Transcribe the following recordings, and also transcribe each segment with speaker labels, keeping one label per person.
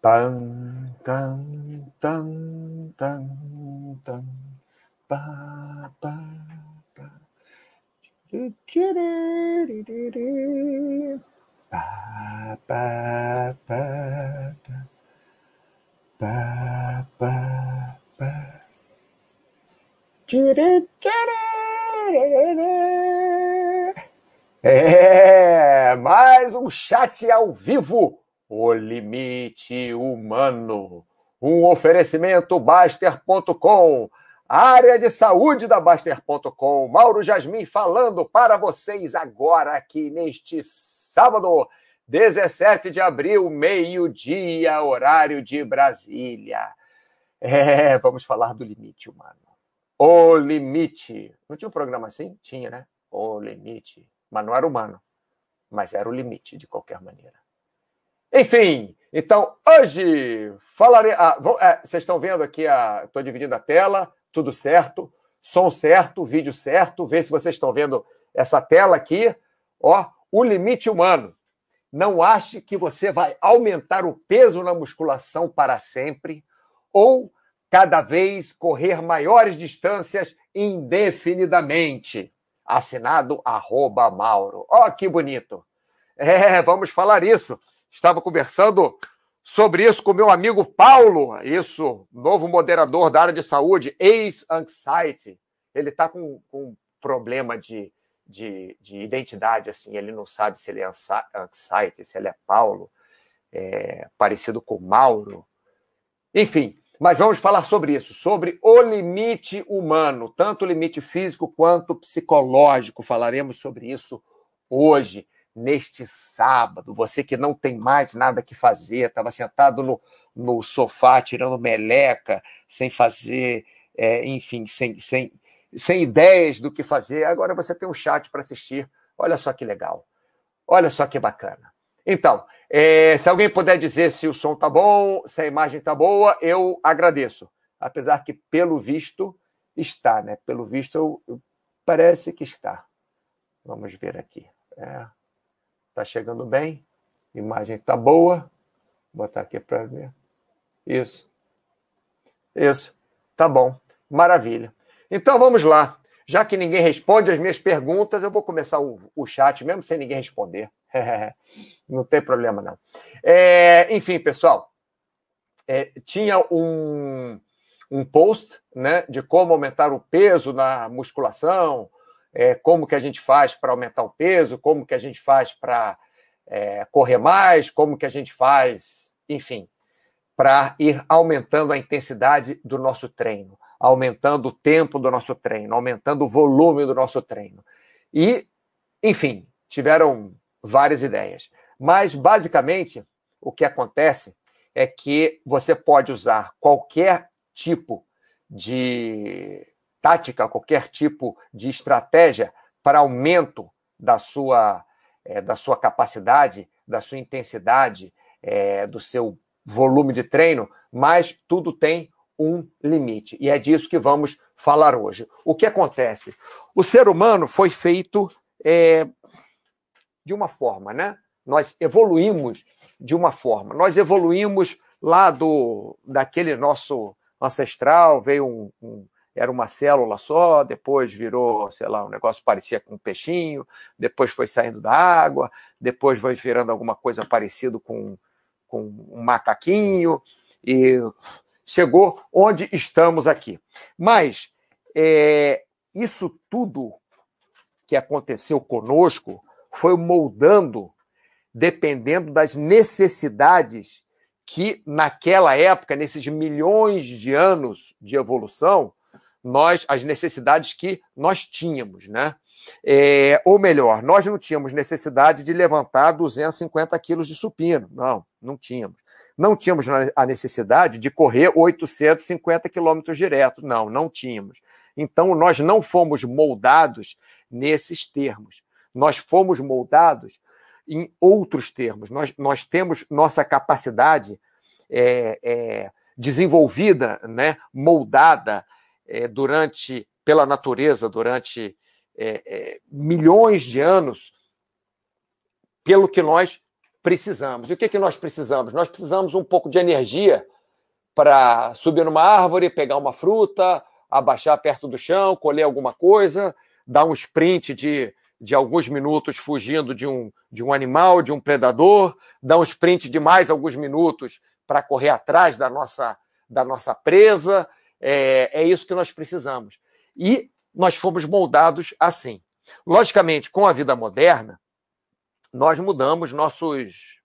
Speaker 1: Tan, tan, tan, tan, tan, pa, pa, pa. Pa, pa, pa, pa. Pa, pa, pa. É, mais um chat ao vivo. O limite humano. Um oferecimento Baster.com. Área de saúde da Baster.com. Mauro Jasmin falando para vocês agora aqui neste sábado, 17 de abril, meio-dia, horário de Brasília. É, vamos falar do limite humano. O limite. Não tinha um programa assim? Tinha, né? O limite. Mas não era humano. Mas era o limite, de qualquer maneira. Enfim, então hoje falarei. Ah, é, vocês estão vendo aqui, estou dividindo a tela, tudo certo, som certo, vídeo certo. Vê se vocês estão vendo essa tela aqui. Ó, o limite humano. Não ache que você vai aumentar o peso na musculação para sempre ou cada vez correr maiores distâncias indefinidamente. Assinado arroba Mauro. Ó, que bonito. É, vamos falar isso. Estava conversando sobre isso com meu amigo Paulo, isso, novo moderador da área de saúde, ex-anxiety. Ele está com, com um problema de, de, de, identidade, assim, ele não sabe se ele é anxiety, se ele é Paulo, é, parecido com Mauro. Enfim, mas vamos falar sobre isso, sobre o limite humano, tanto o limite físico quanto psicológico. Falaremos sobre isso hoje neste sábado. Você que não tem mais nada que fazer, estava sentado no, no sofá tirando meleca, sem fazer, é, enfim, sem, sem, sem ideias do que fazer. Agora você tem um chat para assistir. Olha só que legal. Olha só que bacana. Então, é, se alguém puder dizer se o som tá bom, se a imagem tá boa, eu agradeço. Apesar que, pelo visto, está, né? Pelo visto, eu, eu, parece que está. Vamos ver aqui. É. Está chegando bem. Imagem está boa. Vou botar aqui para ver. Isso. Isso. Tá bom. Maravilha. Então vamos lá. Já que ninguém responde as minhas perguntas, eu vou começar o, o chat, mesmo sem ninguém responder. não tem problema, não. É, enfim, pessoal, é, tinha um, um post né, de como aumentar o peso na musculação, é, como que a gente faz para aumentar o peso, como que a gente faz para é, correr mais, como que a gente faz, enfim, para ir aumentando a intensidade do nosso treino, aumentando o tempo do nosso treino, aumentando o volume do nosso treino. E, enfim, tiveram várias ideias. Mas, basicamente, o que acontece é que você pode usar qualquer tipo de tática, qualquer tipo de estratégia para aumento da sua, é, da sua capacidade, da sua intensidade, é, do seu volume de treino, mas tudo tem um limite. E é disso que vamos falar hoje. O que acontece? O ser humano foi feito é, de uma forma, né? Nós evoluímos de uma forma. Nós evoluímos lá do daquele nosso ancestral, veio um, um era uma célula só, depois virou, sei lá, um negócio parecia com um peixinho, depois foi saindo da água, depois foi virando alguma coisa parecida com, com um macaquinho, e chegou onde estamos aqui. Mas é, isso tudo que aconteceu conosco foi moldando dependendo das necessidades que naquela época, nesses milhões de anos de evolução, nós as necessidades que nós tínhamos, né? É, ou melhor, nós não tínhamos necessidade de levantar 250 quilos de supino. Não, não tínhamos. Não tínhamos a necessidade de correr 850 quilômetros direto. Não, não tínhamos. Então, nós não fomos moldados nesses termos. Nós fomos moldados em outros termos. Nós, nós temos nossa capacidade é, é, desenvolvida, né, moldada, é, durante, pela natureza, durante é, milhões de anos, pelo que nós precisamos. E o que, que nós precisamos? Nós precisamos um pouco de energia para subir numa árvore, pegar uma fruta, abaixar perto do chão, colher alguma coisa, dar um sprint de, de alguns minutos fugindo de um, de um animal, de um predador, dar um sprint de mais alguns minutos para correr atrás da nossa, da nossa presa. É, é isso que nós precisamos. E nós fomos moldados assim. Logicamente, com a vida moderna, nós mudamos nossos,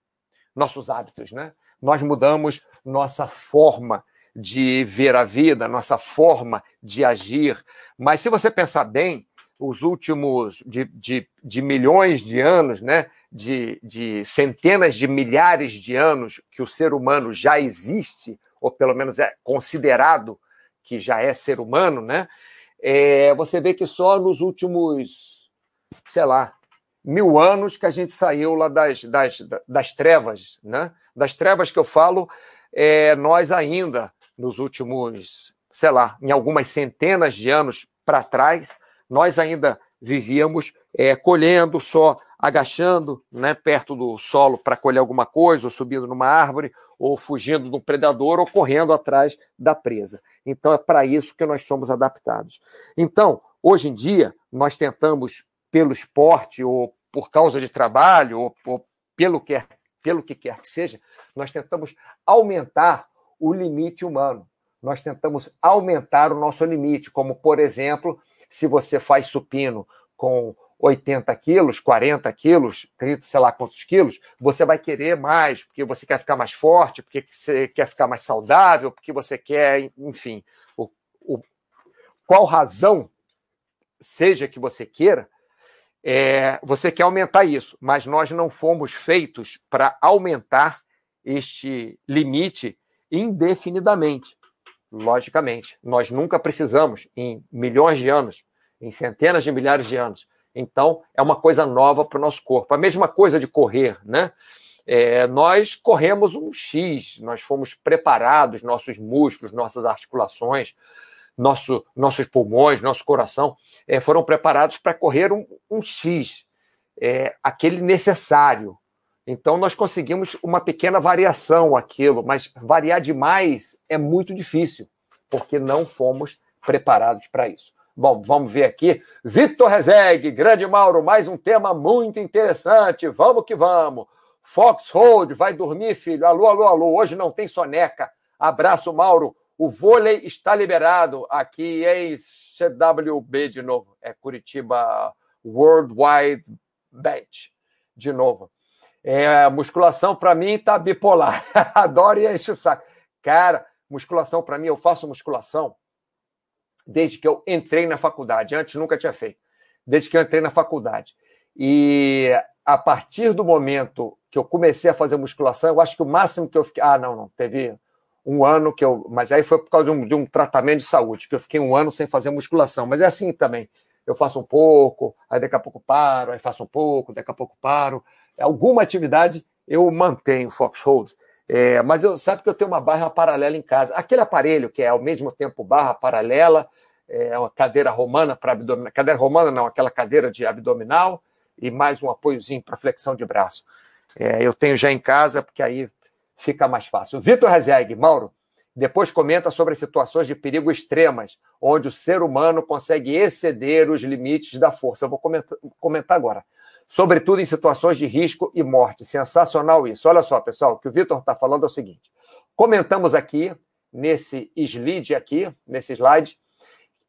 Speaker 1: nossos hábitos, né? Nós mudamos nossa forma de ver a vida, nossa forma de agir. Mas se você pensar bem, os últimos de, de, de milhões de anos, né? De, de centenas de milhares de anos que o ser humano já existe, ou pelo menos é considerado que já é ser humano, né? É, você vê que só nos últimos, sei lá, mil anos que a gente saiu lá das, das, das trevas, né? Das trevas que eu falo, é, nós ainda, nos últimos, sei lá, em algumas centenas de anos para trás, nós ainda vivíamos é, colhendo só, agachando né, perto do solo para colher alguma coisa, ou subindo numa árvore, ou fugindo de um predador, ou correndo atrás da presa. Então é para isso que nós somos adaptados. Então, hoje em dia, nós tentamos pelo esporte ou por causa de trabalho ou, ou pelo, que, pelo que quer que seja, nós tentamos aumentar o limite humano. Nós tentamos aumentar o nosso limite, como, por exemplo, se você faz supino com 80 quilos, 40 quilos, 30, sei lá quantos quilos, você vai querer mais, porque você quer ficar mais forte, porque você quer ficar mais saudável, porque você quer, enfim, o, o, qual razão seja que você queira, é, você quer aumentar isso, mas nós não fomos feitos para aumentar este limite indefinidamente. Logicamente, nós nunca precisamos, em milhões de anos, em centenas de milhares de anos. Então, é uma coisa nova para o nosso corpo. A mesma coisa de correr, né? É, nós corremos um X, nós fomos preparados, nossos músculos, nossas articulações, nosso, nossos pulmões, nosso coração, é, foram preparados para correr um, um X, é, aquele necessário. Então, nós conseguimos uma pequena variação aquilo, mas variar demais é muito difícil, porque não fomos preparados para isso. Bom, vamos ver aqui. Vitor Rezegue, grande Mauro, mais um tema muito interessante. Vamos que vamos. Foxhold, vai dormir, filho. Alô, alô, alô. Hoje não tem soneca. Abraço, Mauro. O vôlei está liberado aqui em CWB de novo. É Curitiba Worldwide Bench de novo. É, musculação para mim tá bipolar. Adoro e enche o saco. Cara, musculação para mim, eu faço musculação desde que eu entrei na faculdade. Antes nunca tinha feito. Desde que eu entrei na faculdade. E a partir do momento que eu comecei a fazer musculação, eu acho que o máximo que eu fiquei. Ah, não, não. Teve um ano que eu. Mas aí foi por causa de um, de um, tratamento de saúde, que eu fiquei um ano sem fazer musculação. Mas é assim também. Eu faço um pouco, aí daqui a pouco paro, aí faço um pouco, daqui a pouco paro. Alguma atividade eu mantenho Foxhold. É, mas eu sabe que eu tenho uma barra paralela em casa. Aquele aparelho que é ao mesmo tempo barra paralela, é uma cadeira romana para abdominal. Cadeira romana não, aquela cadeira de abdominal e mais um apoiozinho para flexão de braço. É, eu tenho já em casa, porque aí fica mais fácil. Vitor Rezeg, Mauro, depois comenta sobre as situações de perigo extremas, onde o ser humano consegue exceder os limites da força. Eu vou comentar, agora. Sobretudo em situações de risco e morte. Sensacional isso. Olha só, pessoal, o que o Vitor está falando é o seguinte. Comentamos aqui, nesse slide aqui, nesse slide,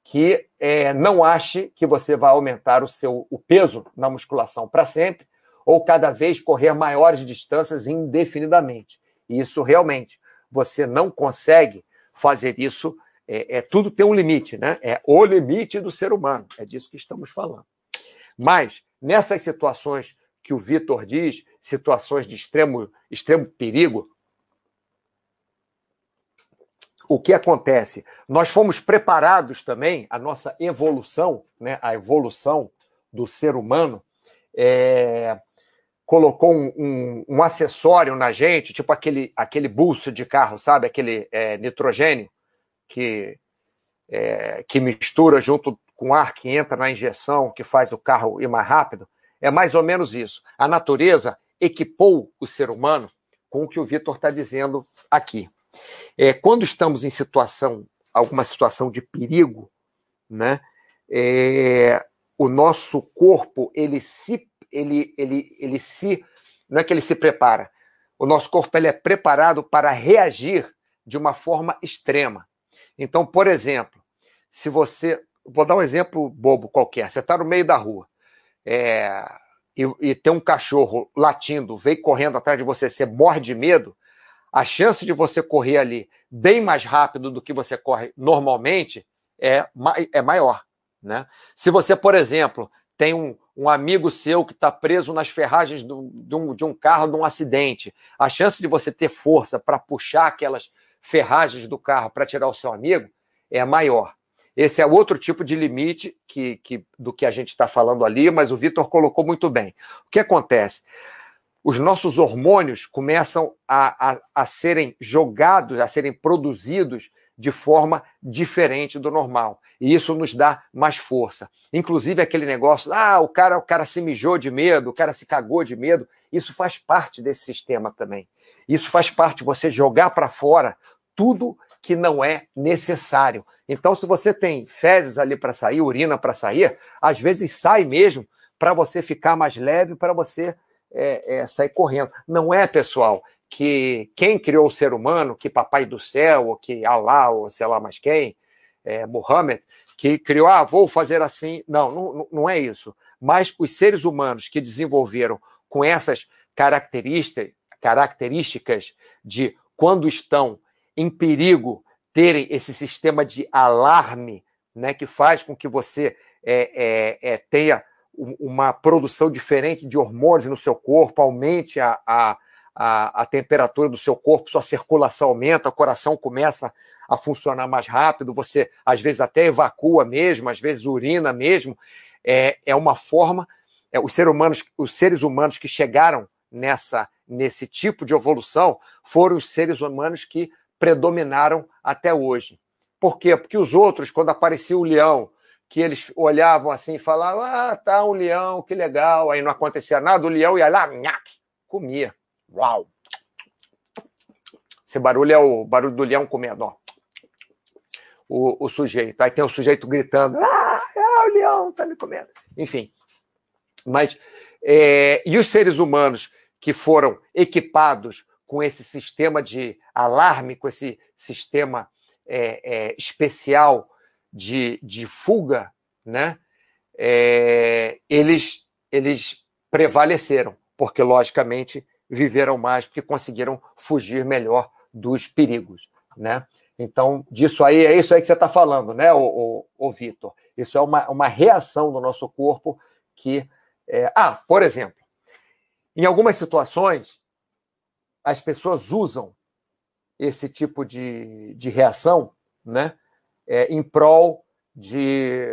Speaker 1: que é, não ache que você vai aumentar o seu o peso na musculação para sempre, ou cada vez correr maiores distâncias indefinidamente. Isso realmente, você não consegue fazer isso. É, é, tudo tem um limite, né? É o limite do ser humano. É disso que estamos falando. Mas nessas situações que o Vitor diz, situações de extremo, extremo perigo, o que acontece? Nós fomos preparados também, a nossa evolução, né, a evolução do ser humano, é, colocou um, um, um, acessório na gente, tipo aquele, aquele bolso de carro, sabe? Aquele é, nitrogênio que, é, que mistura junto com ar que entra na injeção, que faz o carro ir mais rápido. É mais ou menos isso. A natureza equipou o ser humano com o que o Vitor está dizendo aqui. É, quando estamos em situação, alguma situação de perigo, né, é, o nosso corpo ele se, ele, ele, ele se, não é que ele se prepara, o nosso corpo ele é preparado para reagir de uma forma extrema. Então, por exemplo, se você, vou dar um exemplo bobo qualquer, você está no meio da rua, é, e, e tem um cachorro latindo, vem correndo atrás de você, você morre de medo, a chance de você correr ali bem mais rápido do que você corre normalmente é, é maior. Né? Se você, por exemplo, tem um, um amigo seu que está preso nas ferragens do, de, um, de um carro de um acidente, a chance de você ter força para puxar aquelas ferragens do carro para tirar o seu amigo é maior. Esse é outro tipo de limite que, que do que a gente está falando ali, mas o Vitor colocou muito bem. O que acontece? Os nossos hormônios começam a, a, a serem jogados, a serem produzidos de forma diferente do normal. E isso nos dá mais força. Inclusive aquele negócio, ah, o cara, o cara se mijou de medo, o cara se cagou de medo, isso faz parte desse sistema também. Isso faz parte você jogar para fora tudo que não é necessário. Então, se você tem fezes ali para sair, urina para sair, às vezes sai mesmo para você ficar mais leve, para você é, é, sair correndo. Não é, pessoal, que quem criou o ser humano, que Papai do Céu, ou que Alá, ou sei lá mais quem, é, Muhammad, que criou, ah, vou fazer assim. Não, não, não é isso. Mas os seres humanos que desenvolveram com essas características, características de quando estão em perigo terem esse sistema de alarme, né, que faz com que você é, é, é, tenha uma produção diferente de hormônios no seu corpo, aumente a, a, a, a, temperatura do seu corpo, sua circulação aumenta, o coração começa a funcionar mais rápido, você às vezes até evacua mesmo, às vezes urina mesmo. É, é uma forma. É, os, seres humanos, os seres humanos que chegaram nessa nesse tipo de evolução foram os seres humanos que predominaram até hoje. Por quê? Porque os outros, quando aparecia o leão, que eles olhavam assim e falavam: Ah, tá um leão, que legal. Aí não acontecia nada, o leão ia lá, nhaque, comia. Uau! Esse barulho é o barulho do leão comendo, ó. O, o sujeito. Aí tem o sujeito gritando: Ah, é o leão tá me comendo. Enfim. Mas, é, e os seres humanos que foram equipados com esse sistema de alarme, com esse sistema é, é, especial de, de fuga, né? É, eles, eles prevaleceram, porque, logicamente, viveram mais, porque conseguiram fugir melhor dos perigos. Né? Então, disso aí, é isso aí que você está falando, né, o, o, o Vitor? Isso é uma, uma reação do nosso corpo que. É... Ah, por exemplo, em algumas situações, as pessoas usam esse tipo de, de reação né, é, em prol de,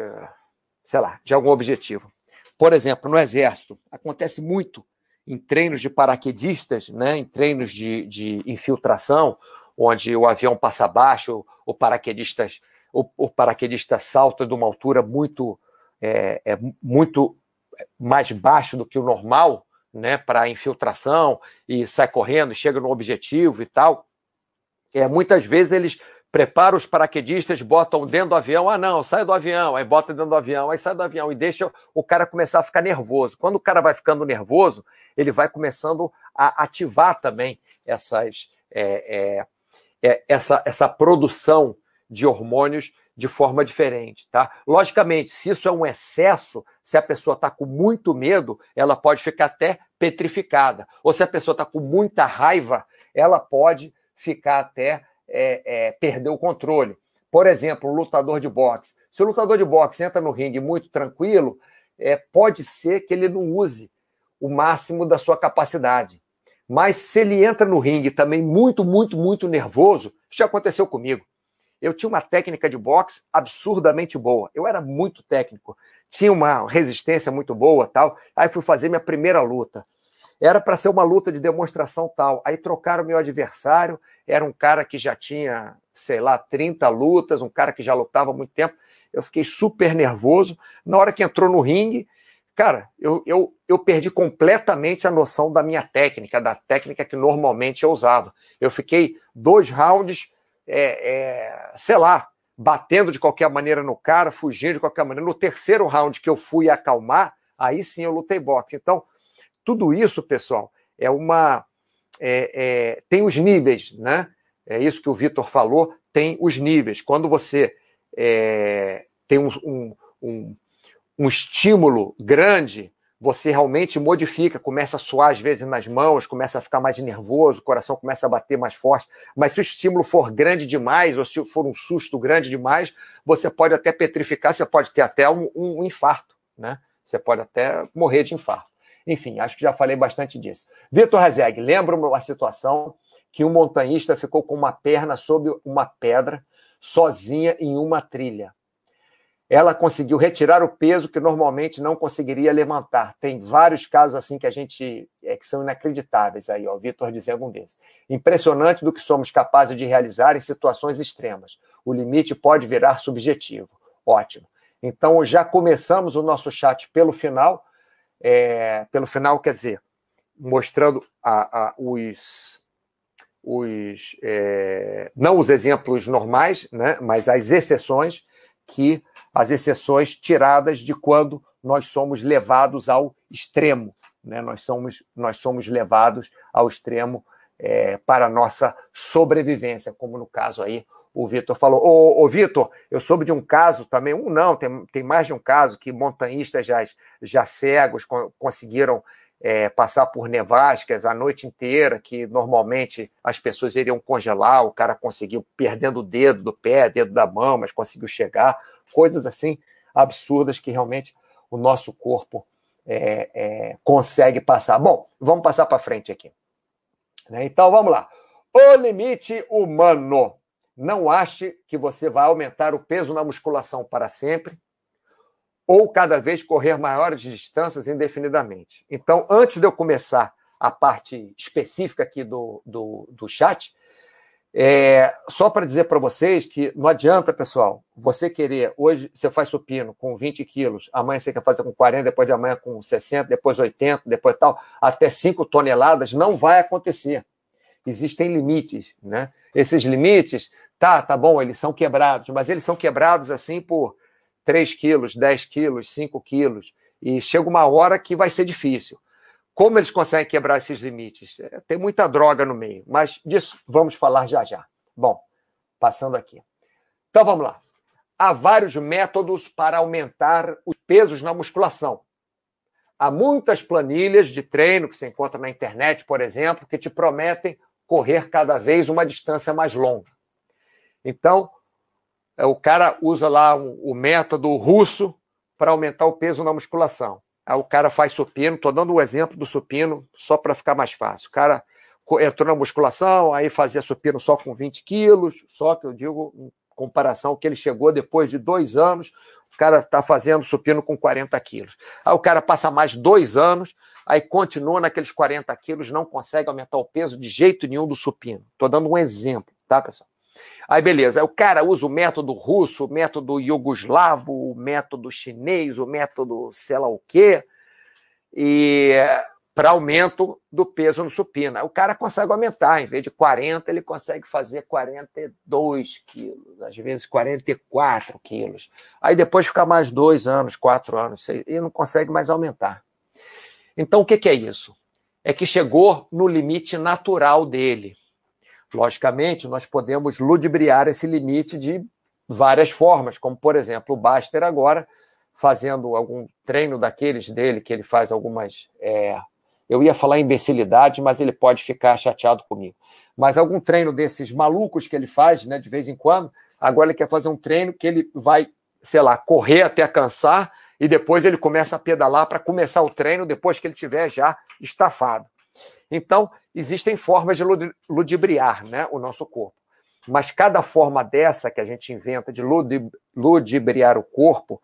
Speaker 1: sei lá, de algum objetivo. Por exemplo, no Exército, acontece muito em treinos de paraquedistas, né, em treinos de, de infiltração, onde o avião passa abaixo, o paraquedista, o, o paraquedista salta de uma altura muito, é, é muito mais baixo do que o normal, né, para infiltração e sai correndo, chega no objetivo e tal. É, muitas vezes eles preparam os paraquedistas, botam dentro do avião, ah não, sai do avião, aí bota dentro do avião, aí sai do avião e deixa o cara começar a ficar nervoso. Quando o cara vai ficando nervoso, ele vai começando a ativar também essas, é, é, é, essa, essa produção de hormônios de forma diferente, tá? Logicamente, se isso é um excesso, se a pessoa está com muito medo, ela pode ficar até petrificada. Ou se a pessoa está com muita raiva, ela pode ficar até é, é, perder o controle. Por exemplo, o lutador de boxe. Se o lutador de boxe entra no ringue muito tranquilo, é, pode ser que ele não use o máximo da sua capacidade. Mas se ele entra no ringue também muito, muito, muito nervoso, já aconteceu comigo. Eu tinha uma técnica de boxe absurdamente boa. Eu era muito técnico, tinha uma resistência muito boa, tal. Aí fui fazer minha primeira luta. Era para ser uma luta de demonstração tal. Aí trocaram meu adversário, era um cara que já tinha, sei lá, 30 lutas, um cara que já lutava há muito tempo. Eu fiquei super nervoso. Na hora que entrou no ringue, cara, eu, eu, eu perdi completamente a noção da minha técnica, da técnica que normalmente eu usava. Eu fiquei dois rounds, é, é, sei lá, batendo de qualquer maneira no cara, fugindo de qualquer maneira. No terceiro round que eu fui acalmar, aí sim eu lutei boxe. Então, tudo isso, pessoal, é uma. É, é, tem os níveis, né? É isso que o Vitor falou, tem os níveis. Quando você é, tem um, um, um, um estímulo grande, você realmente modifica, começa a suar às vezes nas mãos, começa a ficar mais nervoso, o coração começa a bater mais forte. Mas se o estímulo for grande demais, ou se for um susto grande demais, você pode até petrificar, você pode ter até um, um infarto, né? Você pode até morrer de infarto. Enfim, acho que já falei bastante disso. Vitor Rezeg, lembra uma situação que um montanhista ficou com uma perna sob uma pedra, sozinha em uma trilha. Ela conseguiu retirar o peso que normalmente não conseguiria levantar. Tem vários casos assim que a gente é, que são inacreditáveis aí, ó, Vitor dizendo um desses. Impressionante do que somos capazes de realizar em situações extremas. O limite pode virar subjetivo. Ótimo. Então já começamos o nosso chat pelo final é, pelo final, quer dizer, mostrando a, a, os, os é, não os exemplos normais, né, mas as exceções, que as exceções tiradas de quando nós somos levados ao extremo, né, nós, somos, nós somos levados ao extremo é, para a nossa sobrevivência, como no caso aí o Vitor falou. Ô, ô Vitor, eu soube de um caso também, um não, tem, tem mais de um caso que montanhistas já, já cegos conseguiram é, passar por nevascas a noite inteira, que normalmente as pessoas iriam congelar, o cara conseguiu perdendo o dedo do pé, dedo da mão, mas conseguiu chegar, coisas assim absurdas que realmente o nosso corpo é, é, consegue passar. Bom, vamos passar para frente aqui. Né? Então vamos lá. O limite humano. Não ache que você vai aumentar o peso na musculação para sempre ou cada vez correr maiores distâncias indefinidamente. Então, antes de eu começar a parte específica aqui do, do, do chat, é, só para dizer para vocês que não adianta, pessoal, você querer, hoje você faz supino com 20 quilos, amanhã você quer fazer com 40, depois de amanhã com 60, depois 80, depois tal, até 5 toneladas, não vai acontecer existem limites, né? Esses limites, tá, tá bom, eles são quebrados, mas eles são quebrados assim por 3 quilos, 10 quilos, 5 quilos, e chega uma hora que vai ser difícil. Como eles conseguem quebrar esses limites? É, tem muita droga no meio, mas disso vamos falar já já. Bom, passando aqui. Então vamos lá. Há vários métodos para aumentar os pesos na musculação. Há muitas planilhas de treino que você encontra na internet, por exemplo, que te prometem correr cada vez uma distância mais longa. Então, é, o cara usa lá o método russo para aumentar o peso na musculação. Aí o cara faz supino, estou dando o um exemplo do supino só para ficar mais fácil. O cara entrou na musculação, aí fazia supino só com 20 quilos, só que eu digo comparação que ele chegou depois de dois anos, o cara está fazendo supino com 40 quilos. Aí o cara passa mais dois anos, aí continua naqueles 40 quilos, não consegue aumentar o peso de jeito nenhum do supino. Estou dando um exemplo, tá, pessoal? Aí, beleza. Aí o cara usa o método russo, o método iugoslavo, o método chinês, o método sei lá o quê, e para aumento do peso no supino. Aí o cara consegue aumentar, em vez de 40, ele consegue fazer 42 quilos, às vezes 44 quilos. Aí depois fica mais dois anos, quatro anos, e não consegue mais aumentar. Então, o que, que é isso? É que chegou no limite natural dele. Logicamente, nós podemos ludibriar esse limite de várias formas, como, por exemplo, o Baster agora, fazendo algum treino daqueles dele, que ele faz algumas. É... eu ia falar imbecilidade, mas ele pode ficar chateado comigo. Mas algum treino desses malucos que ele faz, né, de vez em quando, agora ele quer fazer um treino que ele vai, sei lá, correr até cansar e depois ele começa a pedalar para começar o treino depois que ele tiver já estafado. Então, existem formas de ludibriar né, o nosso corpo. Mas cada forma dessa que a gente inventa de ludibriar o corpo,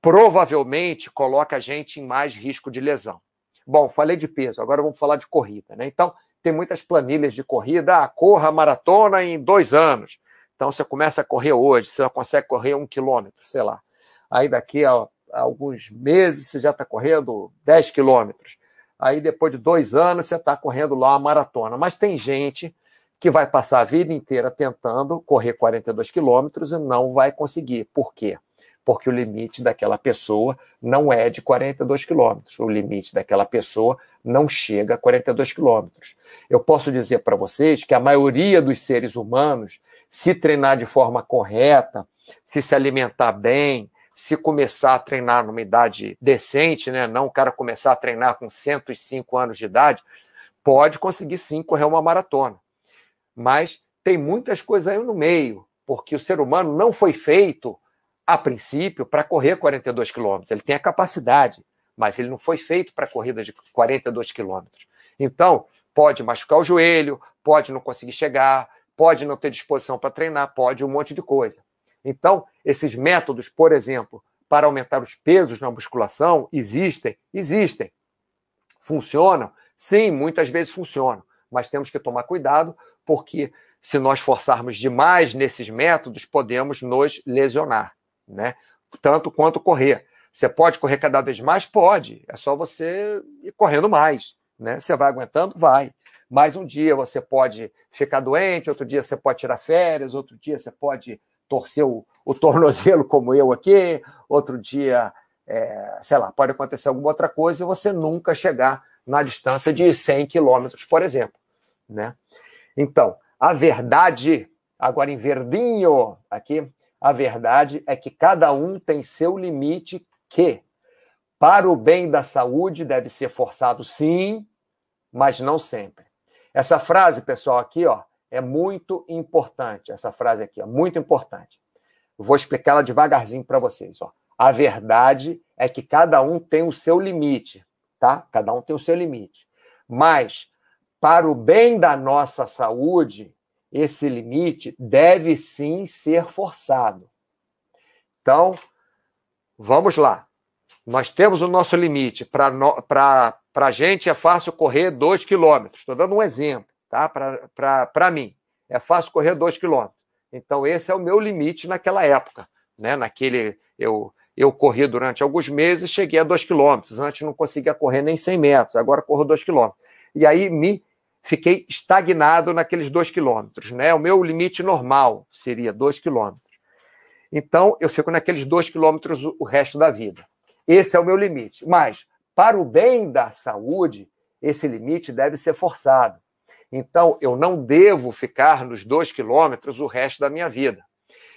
Speaker 1: provavelmente coloca a gente em mais risco de lesão. Bom, falei de peso, agora vamos falar de corrida. Né? Então, tem muitas planilhas de corrida. Ah, corra a maratona em dois anos. Então, você começa a correr hoje, você consegue correr um quilômetro, sei lá. Aí daqui a alguns meses você já está correndo 10 quilômetros. Aí depois de dois anos você está correndo lá uma maratona. Mas tem gente que vai passar a vida inteira tentando correr 42 quilômetros e não vai conseguir. Por quê? Porque o limite daquela pessoa não é de 42 quilômetros. O limite daquela pessoa não chega a 42 quilômetros. Eu posso dizer para vocês que a maioria dos seres humanos, se treinar de forma correta, se se alimentar bem, se começar a treinar numa idade decente, né? não o cara começar a treinar com 105 anos de idade, pode conseguir sim correr uma maratona mas tem muitas coisas aí no meio, porque o ser humano não foi feito, a princípio, para correr 42 quilômetros. Ele tem a capacidade, mas ele não foi feito para corrida de 42 quilômetros. Então, pode machucar o joelho, pode não conseguir chegar, pode não ter disposição para treinar, pode um monte de coisa. Então, esses métodos, por exemplo, para aumentar os pesos na musculação, existem, existem. Funcionam? Sim, muitas vezes funcionam, mas temos que tomar cuidado porque se nós forçarmos demais nesses métodos, podemos nos lesionar, né? Tanto quanto correr. Você pode correr cada vez mais? Pode. É só você ir correndo mais, né? Você vai aguentando? Vai. Mas um dia você pode ficar doente, outro dia você pode tirar férias, outro dia você pode torcer o, o tornozelo, como eu aqui, outro dia, é, sei lá, pode acontecer alguma outra coisa e você nunca chegar na distância de 100 quilômetros, por exemplo, né? Então, a verdade, agora em verdinho aqui, a verdade é que cada um tem seu limite que, para o bem da saúde, deve ser forçado sim, mas não sempre. Essa frase, pessoal, aqui, ó, é muito importante. Essa frase aqui, é muito importante. Vou explicá-la devagarzinho para vocês, ó. A verdade é que cada um tem o seu limite, tá? Cada um tem o seu limite. Mas para o bem da nossa saúde, esse limite deve sim ser forçado. Então, vamos lá. Nós temos o nosso limite. Para a gente é fácil correr 2 quilômetros. Estou dando um exemplo, tá? Para mim, é fácil correr 2 quilômetros. Então, esse é o meu limite naquela época. Né? Naquele, eu, eu corri durante alguns meses, cheguei a 2 quilômetros. Antes não conseguia correr nem 100 metros, agora corro 2 quilômetros. E aí me fiquei estagnado naqueles dois quilômetros. Né? O meu limite normal seria dois quilômetros. Então, eu fico naqueles dois quilômetros o resto da vida. Esse é o meu limite. Mas, para o bem da saúde, esse limite deve ser forçado. Então, eu não devo ficar nos dois quilômetros o resto da minha vida.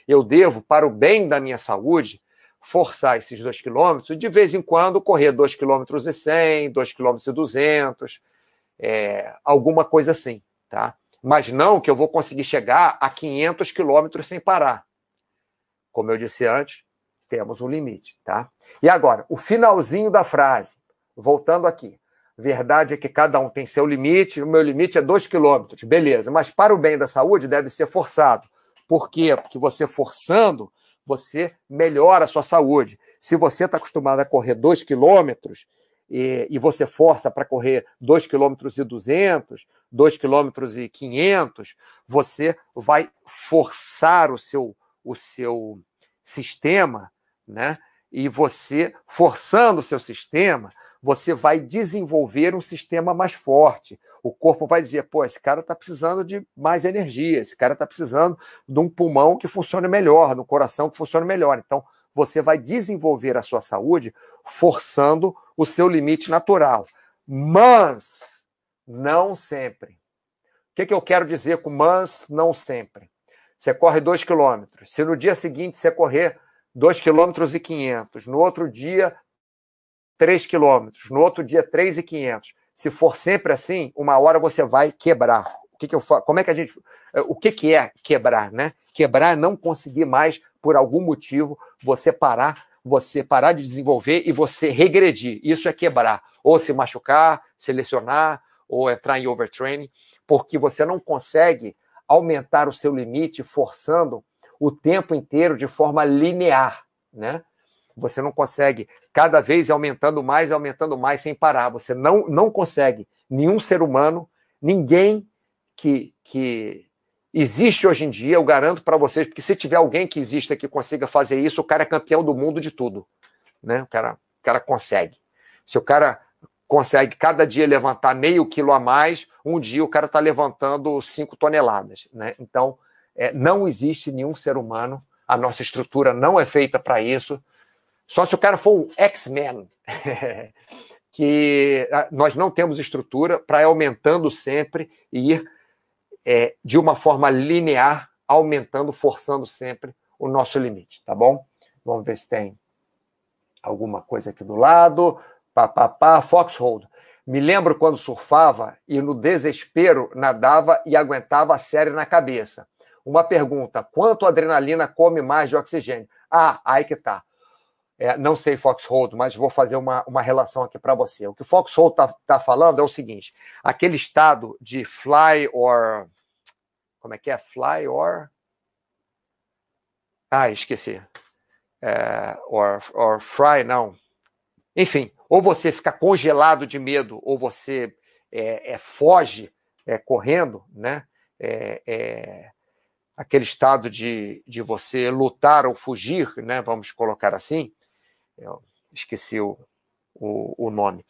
Speaker 1: Eu devo, para o bem da minha saúde, forçar esses dois quilômetros, de vez em quando correr dois quilômetros e cem, dois quilômetros e duzentos, é, alguma coisa assim, tá? Mas não que eu vou conseguir chegar a 500 quilômetros sem parar. Como eu disse antes, temos um limite, tá? E agora, o finalzinho da frase, voltando aqui. Verdade é que cada um tem seu limite, o meu limite é 2 quilômetros, beleza, mas para o bem da saúde deve ser forçado. Por quê? Porque você forçando, você melhora a sua saúde. Se você está acostumado a correr 2 quilômetros, e, e você força para correr 2 km e 200, 2 km e 500, você vai forçar o seu, o seu sistema, né? E você, forçando o seu sistema, você vai desenvolver um sistema mais forte. O corpo vai dizer: pô, esse cara está precisando de mais energia, esse cara está precisando de um pulmão que funcione melhor, de um coração que funcione melhor. Então, você vai desenvolver a sua saúde forçando o seu limite natural. Mas não sempre. O que, que eu quero dizer com mas não sempre? Você corre 2 quilômetros. Se no dia seguinte você correr 2 quilômetros e 500, no outro dia 3 quilômetros, no outro dia 3 e 500. Se for sempre assim, uma hora você vai quebrar. O que, que eu falo? Como é que a gente. O que, que é quebrar, né? Quebrar é não conseguir mais por algum motivo, você parar, você parar de desenvolver e você regredir. Isso é quebrar. Ou se machucar, selecionar, ou entrar em overtraining, porque você não consegue aumentar o seu limite forçando o tempo inteiro de forma linear, né? Você não consegue cada vez aumentando mais, aumentando mais sem parar. Você não, não consegue. Nenhum ser humano, ninguém que, que Existe hoje em dia, eu garanto para vocês, porque se tiver alguém que exista que consiga fazer isso, o cara é campeão do mundo de tudo. né? O cara, o cara consegue. Se o cara consegue cada dia levantar meio quilo a mais, um dia o cara está levantando 5 toneladas. Né? Então, é, não existe nenhum ser humano, a nossa estrutura não é feita para isso. Só se o cara for um X-Men, que ah, nós não temos estrutura para ir aumentando sempre e ir é, de uma forma linear, aumentando, forçando sempre o nosso limite, tá bom? Vamos ver se tem alguma coisa aqui do lado. Papapá, Foxhold. Me lembro quando surfava e no desespero nadava e aguentava a série na cabeça. Uma pergunta: quanto adrenalina come mais de oxigênio? Ah, aí que tá. É, não sei Foxhold, mas vou fazer uma, uma relação aqui para você. O que o Foxhold está tá falando é o seguinte: aquele estado de fly or. Como é que é? Fly or. Ah, esqueci. É, or, or fry, não. Enfim, ou você fica congelado de medo, ou você é, é foge é, correndo, né? É, é, aquele estado de, de você lutar ou fugir, né? Vamos colocar assim. Eu esqueci o, o, o nome.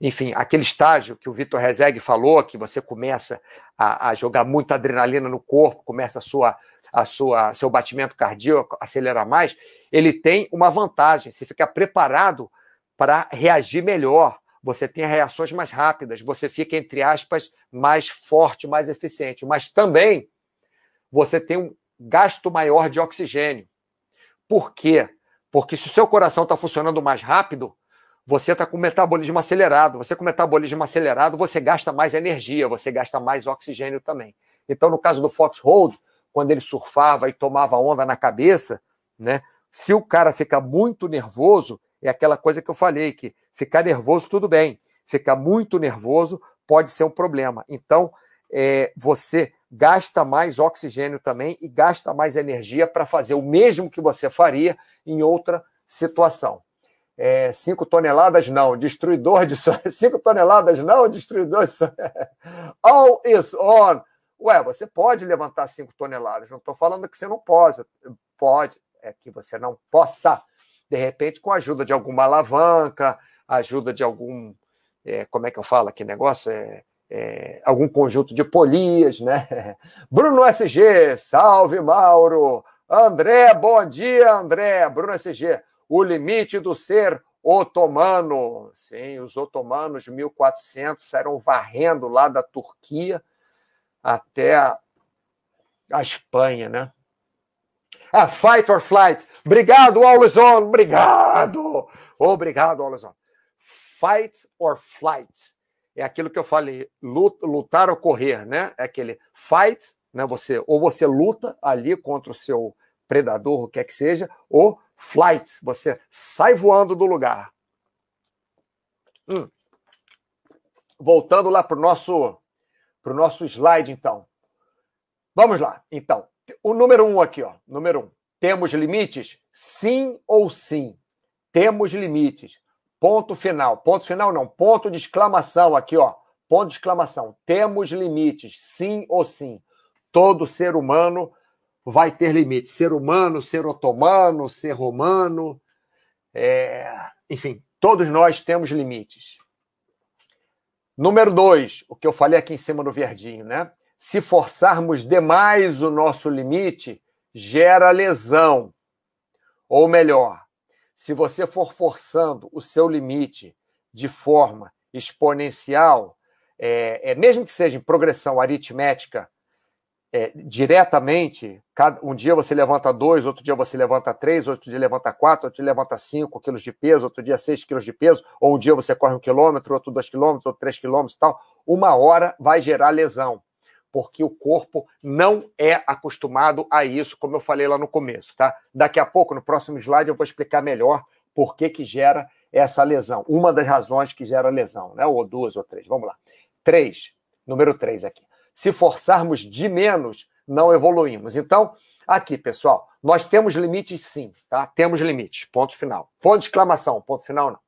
Speaker 1: Enfim, aquele estágio que o Vitor Rezeg falou, que você começa a, a, jogar muita adrenalina no corpo, começa a sua, a sua, seu batimento cardíaco acelerar mais, ele tem uma vantagem. Você fica preparado para reagir melhor. Você tem reações mais rápidas, você fica, entre aspas, mais forte, mais eficiente. Mas também você tem um gasto maior de oxigênio. Por quê? Porque se o seu coração está funcionando mais rápido, você está com metabolismo acelerado. Você com metabolismo acelerado, você gasta mais energia, você gasta mais oxigênio também. Então, no caso do Foxhold, quando ele surfava e tomava onda na cabeça, né? Se o cara fica muito nervoso, é aquela coisa que eu falei, que ficar nervoso, tudo bem. Ficar muito nervoso pode ser um problema. Então, é, você gasta mais oxigênio também e gasta mais energia para fazer o mesmo que você faria em outra situação. É, cinco toneladas não, destruidor de sonhos. Cinco toneladas não, destruidor de sonhos. All is on. Ué, você pode levantar cinco toneladas. Não estou falando que você não possa. Pode, é que você não possa de repente, com a ajuda de alguma alavanca, ajuda de algum. É, como é que eu falo aqui negócio? É, é, algum conjunto de polias, né? Bruno SG, salve Mauro! André, bom dia, André! Bruno SG, o limite do ser otomano. Sim, os otomanos, 1400, saíram varrendo lá da Turquia até a, Espanha, né? Ah, fight or flight. Obrigado, Always. Obrigado. Obrigado, Always. Fight or flight. É aquilo que eu falei, lutar ou correr, né? É aquele fight, né? Você ou você luta ali contra o seu predador, o que é que seja, ou flight, você sai voando do lugar. Hum. Voltando lá para o nosso, pro nosso slide, então. Vamos lá. Então, o número um aqui, ó. Número um. Temos limites? Sim ou sim? Temos limites. Ponto final. Ponto final não. Ponto de exclamação aqui, ó. Ponto de exclamação. Temos limites? Sim ou sim? Todo ser humano vai ter limites. Ser humano, ser otomano, ser romano. É... Enfim, todos nós temos limites. Número dois, o que eu falei aqui em cima no verdinho, né? se forçarmos demais o nosso limite, gera lesão. Ou melhor, se você for forçando o seu limite de forma exponencial, é, é mesmo que seja em progressão aritmética, é, diretamente, cada, um dia você levanta dois, outro dia você levanta três, outro dia levanta quatro, outro dia levanta cinco quilos de peso, outro dia seis quilos de peso, ou um dia você corre um quilômetro, outro dois quilômetros, outro três quilômetros e tal, uma hora vai gerar lesão porque o corpo não é acostumado a isso, como eu falei lá no começo, tá? Daqui a pouco, no próximo slide, eu vou explicar melhor por que, que gera essa lesão. Uma das razões que gera lesão, né? Ou duas ou três. Vamos lá. Três, número três aqui. Se forçarmos de menos, não evoluímos. Então, aqui, pessoal, nós temos limites sim, tá? Temos limites, ponto final. Ponto de exclamação, ponto final não.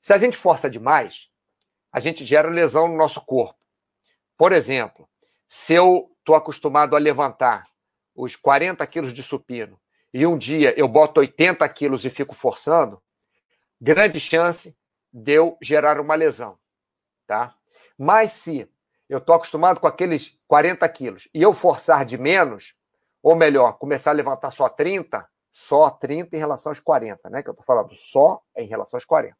Speaker 1: Se a gente força demais, a gente gera lesão no nosso corpo. Por exemplo, se eu estou acostumado a levantar os 40 quilos de supino e um dia eu boto 80 quilos e fico forçando, grande chance de eu gerar uma lesão, tá? Mas se eu estou acostumado com aqueles 40 quilos e eu forçar de menos, ou melhor, começar a levantar só 30, só 30 em relação aos 40, né? Que eu estou falando só em relação aos 40.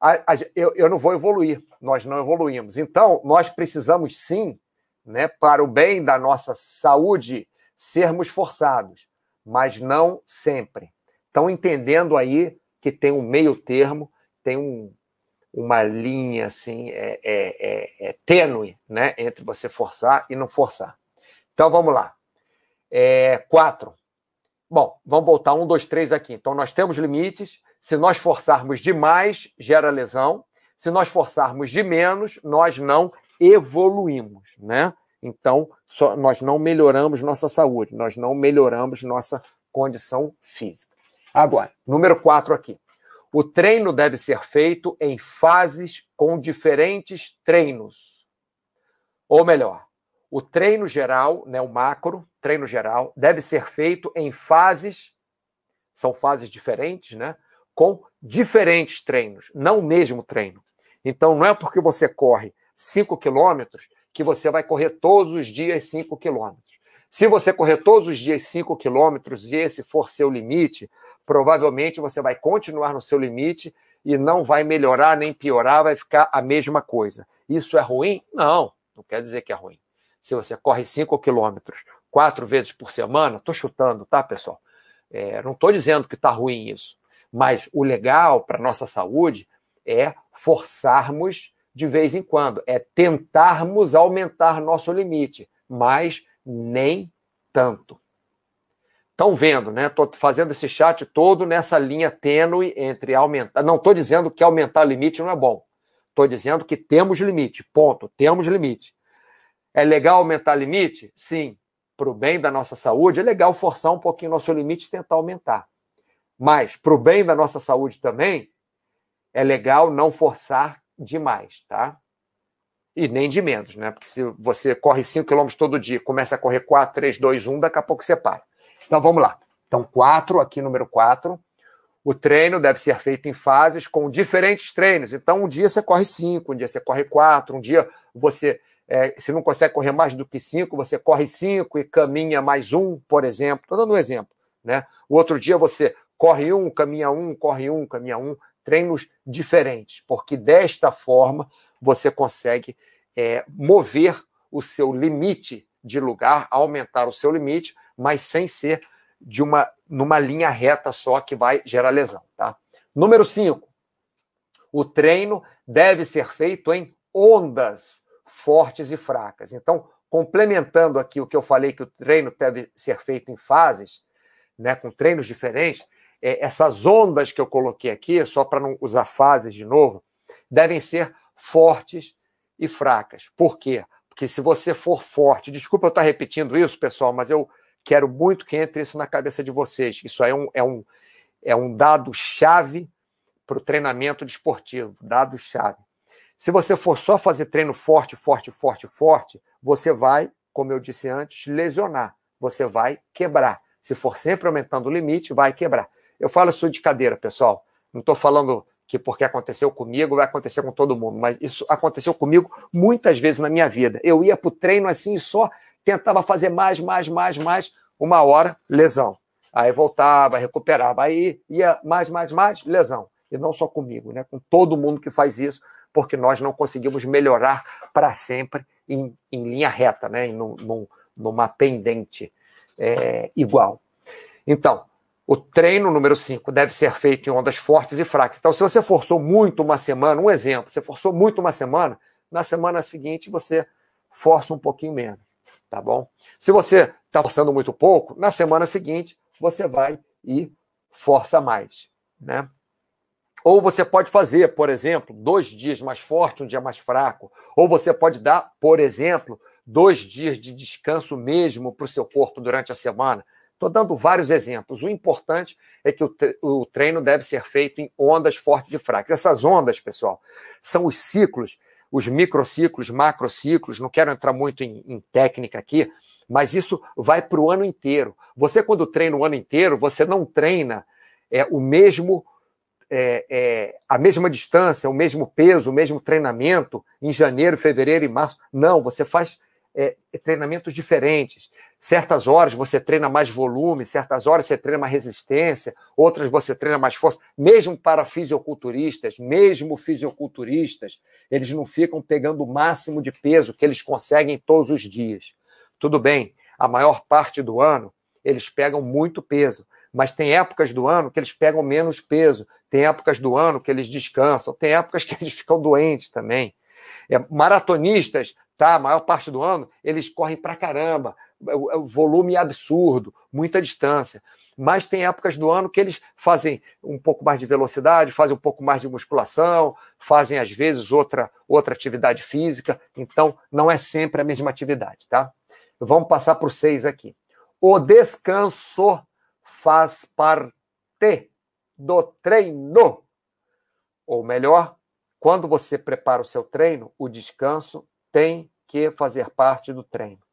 Speaker 1: A, a, eu, eu não vou evoluir, nós não evoluímos. Então, nós precisamos sim, né, para o bem da nossa saúde, sermos forçados, mas não sempre. Estão entendendo aí que tem um meio termo, tem um, uma linha assim é, é, é, é, tênue né, entre você forçar e não forçar. Então vamos lá. É, quatro. Bom, vamos voltar um, dois, três aqui. Então nós temos limites. Se nós forçarmos demais, gera lesão. Se nós forçarmos de menos, nós não evoluímos, né? Então, só, nós não melhoramos nossa saúde, nós não melhoramos nossa condição física. Agora, número quatro aqui. O treino deve ser feito em fases com diferentes treinos. Ou melhor, o treino geral, né, o macro, treino geral, deve ser feito em fases, são fases diferentes, né, com diferentes treinos, não o mesmo treino. Então, não é porque você corre 5 quilômetros que você vai correr todos os dias 5 quilômetros. Se você correr todos os dias 5 quilômetros e esse for seu limite, provavelmente você vai continuar no seu limite e não vai melhorar nem piorar, vai ficar a mesma coisa. Isso é ruim? Não, não quer dizer que é ruim. Se você corre 5 quilômetros quatro vezes por semana, estou chutando, tá, pessoal? É, não estou dizendo que está ruim isso, mas o legal para nossa saúde é forçarmos de vez em quando, é tentarmos aumentar nosso limite, mas nem tanto. Estão vendo, né? Estou fazendo esse chat todo nessa linha tênue entre aumentar. Não estou dizendo que aumentar limite não é bom. Estou dizendo que temos limite. Ponto. Temos limite. É legal aumentar limite? Sim. Para o bem da nossa saúde, é legal forçar um pouquinho nosso limite e tentar aumentar. Mas, para o bem da nossa saúde também, é legal não forçar demais, tá? E nem de menos, né? Porque se você corre 5 km todo dia, começa a correr 4, 3, 2, 1, daqui a pouco você para. Então vamos lá. Então, quatro, aqui número quatro. O treino deve ser feito em fases com diferentes treinos. Então, um dia você corre cinco, um dia você corre quatro, um dia você, é, se não consegue correr mais do que cinco, você corre cinco e caminha mais um, por exemplo. Estou dando um exemplo. Né? O outro dia você corre um, caminha um, corre um, caminha um. Treinos diferentes, porque desta forma você consegue é, mover o seu limite de lugar, aumentar o seu limite, mas sem ser de uma numa linha reta só que vai gerar lesão, tá? Número 5. O treino deve ser feito em ondas fortes e fracas. Então, complementando aqui o que eu falei que o treino deve ser feito em fases, né, com treinos diferentes, é, essas ondas que eu coloquei aqui, só para não usar fases de novo, devem ser fortes e fracas. Por quê? Porque se você for forte, desculpa eu estar repetindo isso, pessoal, mas eu Quero muito que entre isso na cabeça de vocês. Isso é um, é um, é um dado-chave para o treinamento desportivo. Dado-chave. Se você for só fazer treino forte, forte, forte, forte, você vai, como eu disse antes, lesionar. Você vai quebrar. Se for sempre aumentando o limite, vai quebrar. Eu falo isso de cadeira, pessoal. Não estou falando que porque aconteceu comigo vai acontecer com todo mundo, mas isso aconteceu comigo muitas vezes na minha vida. Eu ia para o treino assim só tentava fazer mais, mais, mais, mais, uma hora, lesão. Aí voltava, recuperava, aí ia mais, mais, mais, lesão. E não só comigo, né? com todo mundo que faz isso, porque nós não conseguimos melhorar para sempre em, em, linha reta, né? em, num, numa pendente é, igual. Então, o treino número 5 deve ser feito em ondas fortes e fracas. Então, se você forçou muito uma semana, um exemplo, você forçou muito uma semana, na semana seguinte você força um pouquinho menos tá bom? Se você está forçando muito pouco, na semana seguinte você vai e força mais, né? Ou você pode fazer, por exemplo, dois dias mais forte, um dia mais fraco. Ou você pode dar, por exemplo, dois dias de descanso mesmo para o seu corpo durante a semana. Estou dando vários exemplos. O importante é que o treino deve ser feito em ondas fortes e fracas. Essas ondas, pessoal, são os ciclos os microciclos, macrociclos, não quero entrar muito em, em técnica aqui, mas isso vai para o ano inteiro. Você, quando treina o ano inteiro, você não treina é, o mesmo é, é, a mesma distância, o mesmo peso, o mesmo treinamento em janeiro, fevereiro e março. Não, você faz é, treinamentos diferentes. Certas horas você treina mais volume, certas horas você treina mais resistência, outras você treina mais força. Mesmo para fisiculturistas, mesmo fisiculturistas, eles não ficam pegando o máximo de peso que eles conseguem todos os dias. Tudo bem, a maior parte do ano eles pegam muito peso, mas tem épocas do ano que eles pegam menos peso, tem épocas do ano que eles descansam, tem épocas que eles ficam doentes também. É, maratonistas, tá? A maior parte do ano eles correm pra caramba, volume é absurdo, muita distância. Mas tem épocas do ano que eles fazem um pouco mais de velocidade, fazem um pouco mais de musculação, fazem às vezes outra outra atividade física. Então não é sempre a mesma atividade, tá? Vamos passar para o seis aqui. O descanso faz parte do treino. Ou melhor, quando você prepara o seu treino, o descanso tem que fazer parte do treino.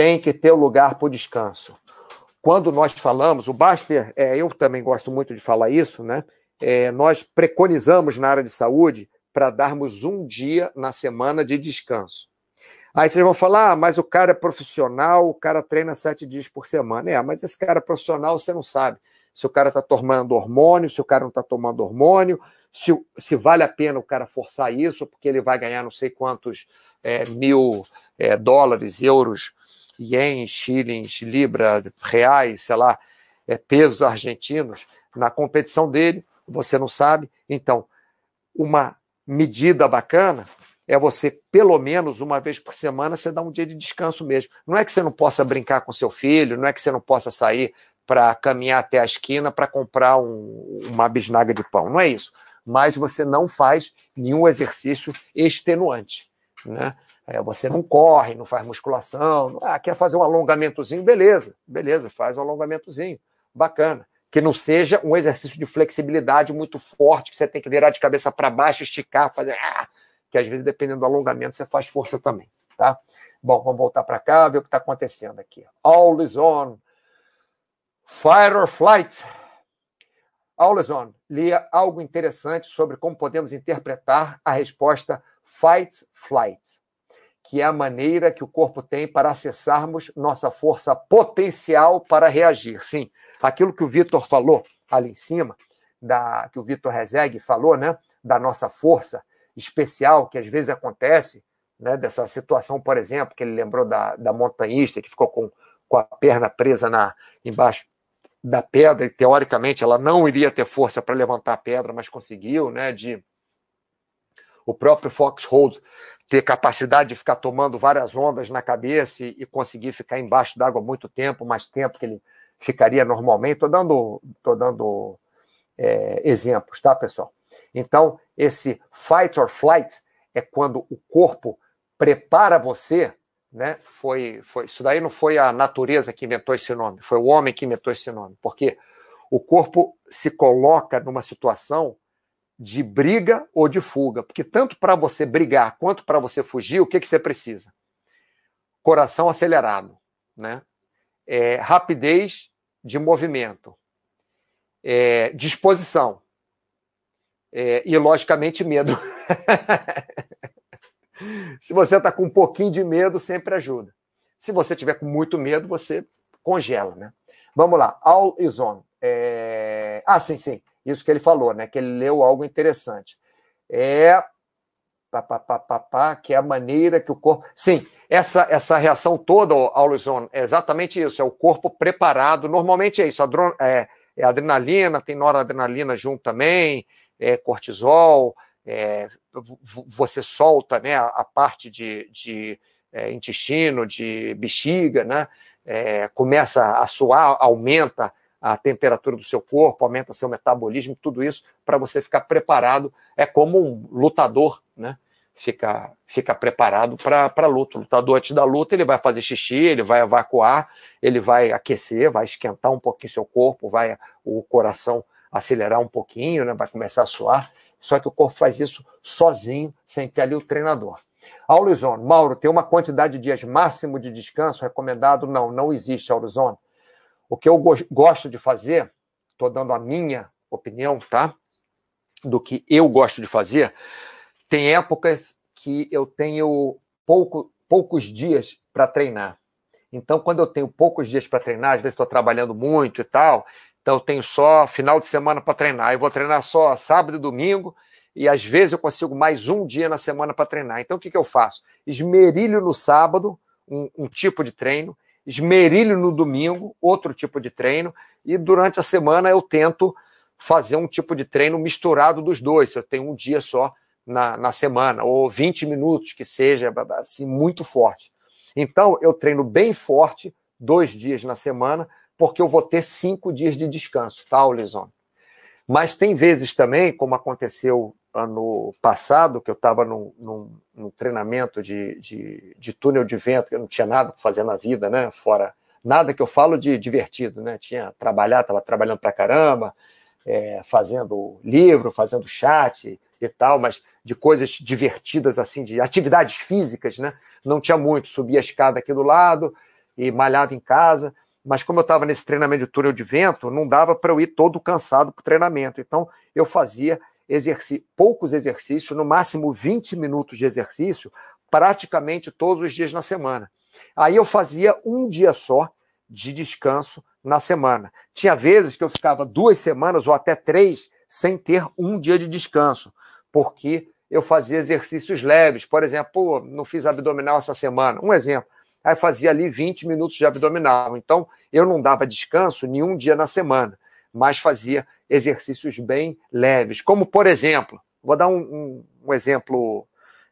Speaker 1: Tem que ter o lugar para o descanso. Quando nós falamos, o Baster, é, eu também gosto muito de falar isso, né? É, nós preconizamos na área de saúde para darmos um dia na semana de descanso. Aí vocês vão falar, ah, mas o cara é profissional, o cara treina sete dias por semana. É, mas esse cara é profissional, você não sabe se o cara está tomando hormônio, se o cara não está tomando hormônio, se, se vale a pena o cara forçar isso, porque ele vai ganhar não sei quantos é, mil é, dólares, euros, ienes, shillings, libra, reais, sei lá, é, pesos argentinos na competição dele, você não sabe. Então, uma medida bacana é você, pelo menos uma vez por semana, você dá um dia de descanso mesmo. Não é que você não possa brincar com seu filho, não é que você não possa sair para caminhar até a esquina para comprar um, uma bisnaga de pão, não é isso. Mas você não faz nenhum exercício extenuante. Né? É, você não corre, não faz musculação, ah, quer fazer um alongamentozinho, beleza, beleza, faz um alongamentozinho, bacana. Que não seja um exercício de flexibilidade muito forte, que você tem que virar de cabeça para baixo, esticar, fazer. Ah, que às vezes, dependendo do alongamento, você faz força também, tá? Bom, vamos voltar para cá, ver o que está acontecendo aqui. All is on. Fire or flight. All is on. Lia algo interessante sobre como podemos interpretar a resposta fight, flight, que é a maneira que o corpo tem para acessarmos nossa força potencial para reagir. Sim, aquilo que o Vitor falou ali em cima, da, que o Vitor Rezegue falou, né, da nossa força, especial que às vezes acontece, né, dessa situação, por exemplo, que ele lembrou da, da montanhista que ficou com, com a perna presa na embaixo da pedra e teoricamente ela não iria ter força para levantar a pedra, mas conseguiu, né, de o próprio Foxhold ter capacidade de ficar tomando várias ondas na cabeça e, e conseguir ficar embaixo d'água muito tempo, mais tempo que ele ficaria normalmente. Estou dando, tô dando é, exemplos, tá, pessoal? Então, esse fight or flight é quando o corpo prepara você, né? Foi, foi, isso daí não foi a natureza que inventou esse nome, foi o homem que inventou esse nome, porque o corpo se coloca numa situação de briga ou de fuga, porque tanto para você brigar quanto para você fugir, o que, que você precisa? Coração acelerado, né? É, rapidez de movimento, é, disposição é, e, logicamente, medo. Se você está com um pouquinho de medo, sempre ajuda. Se você tiver com muito medo, você congela, né? Vamos lá. All is on. É... Ah, sim, sim. Isso que ele falou, né? Que ele leu algo interessante. É pá, pá, pá, pá, pá, que é a maneira que o corpo. Sim, essa, essa reação toda, all is on, é exatamente isso. É o corpo preparado. Normalmente é isso. É, é adrenalina, tem noradrenalina junto também, é, cortisol, é, você solta né, a parte de, de é, intestino, de bexiga, né, é, começa a suar, aumenta a temperatura do seu corpo, aumenta seu metabolismo, tudo isso para você ficar preparado. É como um lutador, né? Fica, fica preparado para a luta. O lutador, antes da luta, ele vai fazer xixi, ele vai evacuar, ele vai aquecer, vai esquentar um pouquinho seu corpo, vai o coração acelerar um pouquinho, né? vai começar a suar. Só que o corpo faz isso sozinho, sem ter ali o treinador. Aulizone, Mauro, tem uma quantidade de dias máximo de descanso recomendado? Não, não existe Aulizone. O que eu go gosto de fazer, estou dando a minha opinião, tá? do que eu gosto de fazer, tem épocas que eu tenho pouco, poucos dias para treinar. Então, quando eu tenho poucos dias para treinar, às vezes estou trabalhando muito e tal, então eu tenho só final de semana para treinar. Eu vou treinar só sábado e domingo, e às vezes eu consigo mais um dia na semana para treinar. Então, o que, que eu faço? Esmerilho no sábado, um, um tipo de treino, esmerilho no domingo, outro tipo de treino, e durante a semana eu tento fazer um tipo de treino misturado dos dois. Eu tenho um dia só na, na semana, ou 20 minutos, que seja assim, muito forte. Então, eu treino bem forte, dois dias na semana, porque eu vou ter cinco dias de descanso, tá, Olizone? Mas tem vezes também, como aconteceu ano passado, que eu estava num, num, num, treinamento de, de, de, túnel de vento, que eu não tinha nada para fazer na vida, né? Fora nada que eu falo de divertido, né? Tinha trabalhar, estava trabalhando para caramba, é, fazendo livro, fazendo chat e tal, mas de coisas divertidas assim, de atividades físicas, né? Não tinha muito, subia a escada aqui do lado e malhava em casa, mas como eu estava nesse treinamento de túnel de vento, não dava para eu ir todo cansado para o treinamento. Então eu fazia poucos exercícios, no máximo 20 minutos de exercício, praticamente todos os dias na semana. Aí eu fazia um dia só de descanso na semana. Tinha vezes que eu ficava duas semanas ou até três sem ter um dia de descanso, porque eu fazia exercícios leves. Por exemplo, pô, não fiz abdominal essa semana. Um exemplo. Aí fazia ali 20 minutos de abdominal. Então, eu não dava descanso nenhum dia na semana, mas fazia exercícios bem leves. Como, por exemplo, vou dar um, um, um exemplo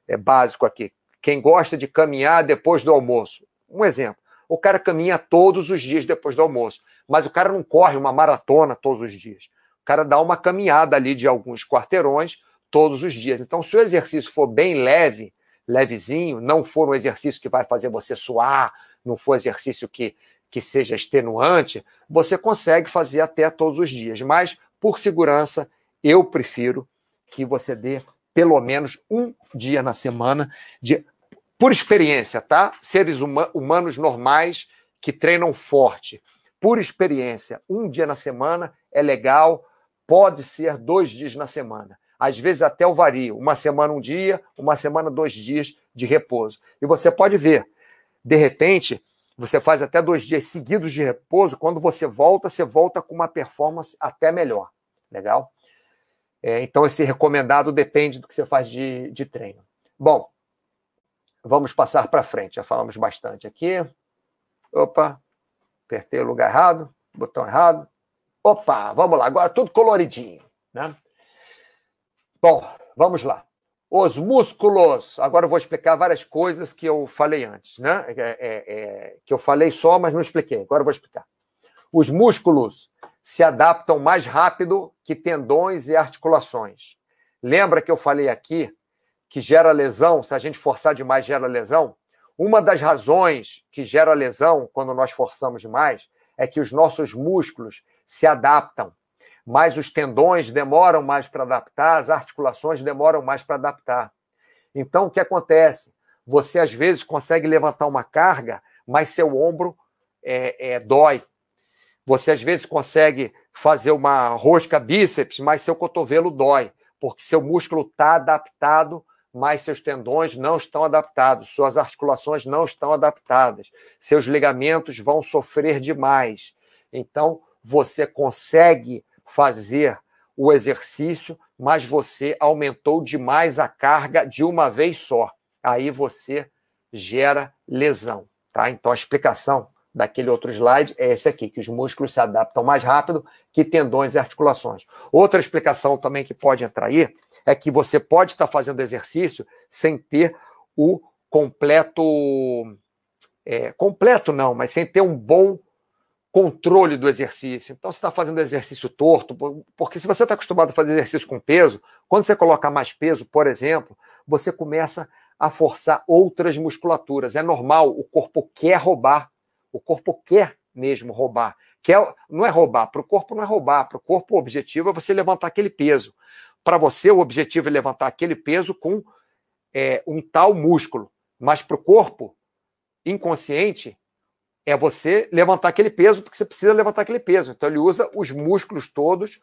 Speaker 1: é, básico aqui. Quem gosta de caminhar depois do almoço. Um exemplo. O cara caminha todos os dias depois do almoço, mas o cara não corre uma maratona todos os dias. O cara dá uma caminhada ali de alguns quarteirões todos os dias. Então, se o exercício for bem leve, levezinho, não for um exercício que vai fazer você suar, não for exercício que, que seja extenuante, você consegue fazer até todos os dias. Mas, por segurança, eu prefiro que você dê pelo menos um dia na semana de por experiência, tá? Seres huma humanos normais que treinam forte. Por experiência, um dia na semana é legal, pode ser dois dias na semana. Às vezes até o vario, uma semana um dia, uma semana dois dias de repouso. E você pode ver, de repente, você faz até dois dias seguidos de repouso, quando você volta, você volta com uma performance até melhor. Legal? É, então, esse recomendado depende do que você faz de, de treino. Bom, Vamos passar para frente. Já falamos bastante aqui. Opa, apertei o lugar errado, botão errado. Opa, vamos lá. Agora tudo coloridinho, né? Bom, vamos lá. Os músculos. Agora eu vou explicar várias coisas que eu falei antes, né? É, é, é, que eu falei só, mas não expliquei. Agora eu vou explicar. Os músculos se adaptam mais rápido que tendões e articulações. Lembra que eu falei aqui que gera lesão, se a gente forçar demais, gera lesão. Uma das razões que gera lesão quando nós forçamos demais é que os nossos músculos se adaptam, mas os tendões demoram mais para adaptar, as articulações demoram mais para adaptar. Então, o que acontece? Você às vezes consegue levantar uma carga, mas seu ombro é, é, dói. Você às vezes consegue fazer uma rosca bíceps, mas seu cotovelo dói, porque seu músculo está adaptado mas seus tendões não estão adaptados, suas articulações não estão adaptadas, seus ligamentos vão sofrer demais. Então, você consegue fazer o exercício, mas você aumentou demais a carga de uma vez só. Aí você gera lesão, tá? Então a explicação daquele outro slide é esse aqui, que os músculos se adaptam mais rápido que tendões e articulações. Outra explicação também que pode entrar aí é que você pode estar fazendo exercício sem ter o completo. É, completo não, mas sem ter um bom controle do exercício. Então, você está fazendo exercício torto, porque se você está acostumado a fazer exercício com peso, quando você coloca mais peso, por exemplo, você começa a forçar outras musculaturas. É normal, o corpo quer roubar o corpo quer mesmo roubar. Quer, não é roubar, para o corpo não é roubar, para o corpo o objetivo é você levantar aquele peso. Para você, o objetivo é levantar aquele peso com é, um tal músculo. Mas para o corpo, inconsciente, é você levantar aquele peso, porque você precisa levantar aquele peso. Então ele usa os músculos todos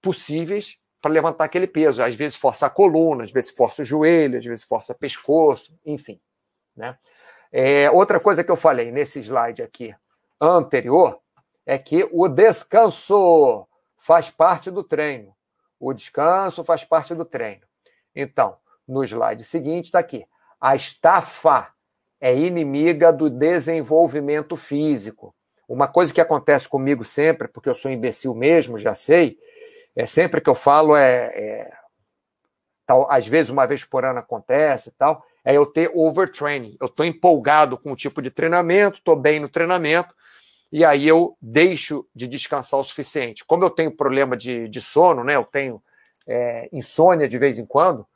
Speaker 1: possíveis para levantar aquele peso. Às vezes força a coluna, às vezes força o joelho, às vezes força o pescoço, enfim. Né? É, outra coisa que eu falei nesse slide aqui anterior é que o descanso faz parte do treino. O descanso faz parte do treino. Então, no slide seguinte está aqui. A estafa é inimiga do desenvolvimento físico. Uma coisa que acontece comigo sempre, porque eu sou imbecil mesmo, já sei, é sempre que eu falo é, é tal, às vezes uma vez por ano acontece e tal, é eu ter overtraining. Eu estou empolgado com o tipo de treinamento, estou bem no treinamento, e aí eu deixo de descansar o suficiente. Como eu tenho problema de, de sono, né? Eu tenho é, insônia de vez em quando.